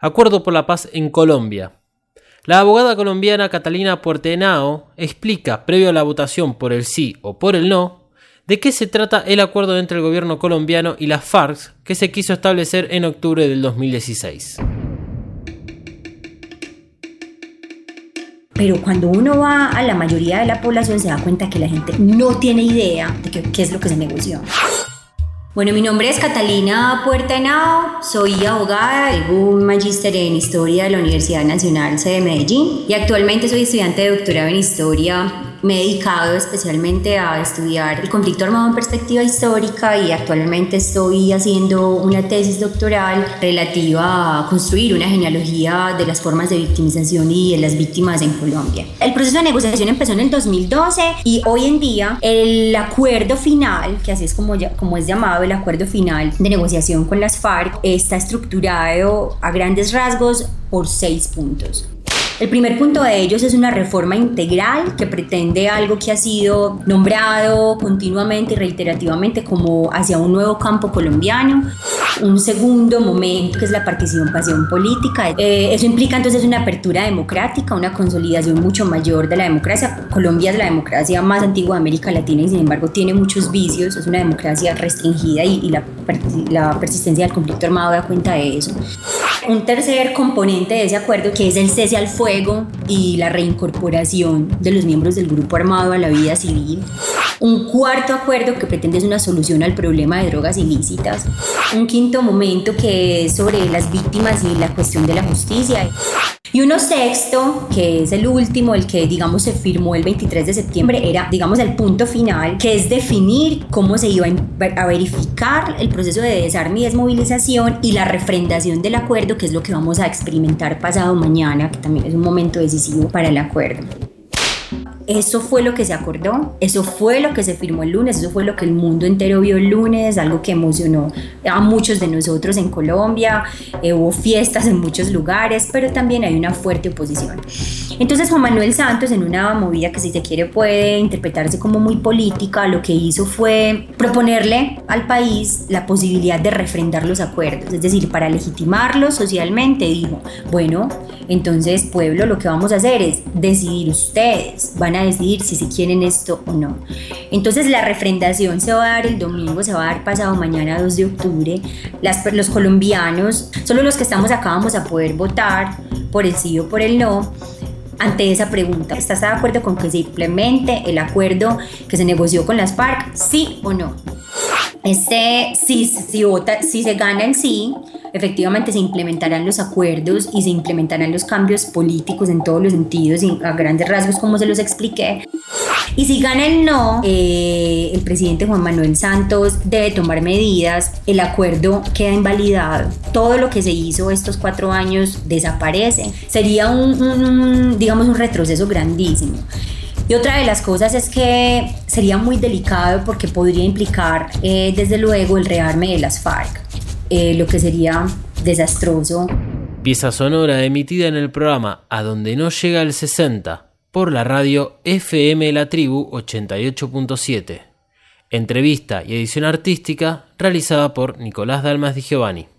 Acuerdo por la paz en Colombia. La abogada colombiana Catalina Puertenao explica, previo a la votación por el sí o por el no, de qué se trata el acuerdo entre el gobierno colombiano y las FARC que se quiso establecer en octubre del 2016. Pero cuando uno va a la mayoría de la población se da cuenta que la gente no tiene idea de qué, es lo que se negoció. Bueno, mi nombre es Catalina Puerta Henao, soy abogada, tengo un magíster en Historia de la Universidad Nacional C de Medellín y actualmente soy estudiante de doctorado en Historia me he dedicado especialmente a estudiar el conflicto armado en perspectiva histórica y actualmente estoy haciendo una tesis doctoral relativa a construir una genealogía de las formas de victimización y de las víctimas en Colombia. El proceso de negociación empezó en el 2012 y hoy en día el acuerdo final, que así es como, como es llamado el acuerdo final de negociación con las FARC, está estructurado a grandes rasgos por seis puntos. El primer punto de ellos es una reforma integral que pretende algo que ha sido nombrado continuamente y reiterativamente como hacia un nuevo campo colombiano. Un segundo momento que es la participación política. Eh, eso implica entonces una apertura democrática, una consolidación mucho mayor de la democracia. Colombia es la democracia más antigua de América Latina y sin embargo tiene muchos vicios. Es una democracia restringida y, la, la persistencia del conflicto armado da cuenta de eso. Un tercer componente de ese acuerdo que es el cese al fuego y la reincorporación de los miembros del grupo armado a la vida civil. Un cuarto acuerdo que pretende es una solución al problema de drogas ilícitas. Un quinto momento que es sobre las víctimas y la cuestión de la justicia. Y uno sexto, que es el último, el que digamos se firmó el 23 de septiembre, era digamos el punto final, que es definir cómo se iba a verificar el proceso de desarme y desmovilización y la refrendación del acuerdo, que es lo que vamos a experimentar pasado mañana, que también es un momento decisivo para el acuerdo. Eso fue lo que se acordó, eso fue lo que se firmó el lunes, eso fue lo que el mundo entero vio el lunes, algo que emocionó a muchos de nosotros en Colombia, eh, hubo fiestas en muchos lugares, pero también hay una fuerte oposición. Entonces Juan Manuel Santos, en una movida que si se quiere puede interpretarse como muy política, lo que hizo fue proponerle al país la posibilidad de refrendar los acuerdos, es decir, para legitimarlos socialmente, dijo, bueno, entonces pueblo, lo que vamos a hacer es decidir ustedes, van a decidir si se quieren esto o no. Entonces la refrendación se va a dar el domingo, se va a dar pasado mañana 2 de octubre. Las, los colombianos, solo los que estamos acá vamos a poder votar por el sí o por el no ante esa pregunta. ¿Estás de acuerdo con que se implemente el acuerdo que se negoció con las FARC? ¿Sí o no? Este, si, si, vota, si se gana el sí, efectivamente se implementarán los acuerdos y se implementarán los cambios políticos en todos los sentidos y a grandes rasgos como se los expliqué. Y si gana el no, eh, el presidente Juan Manuel Santos debe tomar medidas, el acuerdo queda invalidado, todo lo que se hizo estos cuatro años desaparece. Sería un, digamos, un retroceso grandísimo. Y otra de las cosas es que sería muy delicado porque podría implicar, eh, desde luego, el rearme de las FARC. Eh, lo que sería desastroso. Pieza sonora emitida en el programa A donde no llega el 60 por la radio FM La Tribu 88.7. Entrevista y edición artística realizada por Nicolás Dalmas Di Giovanni.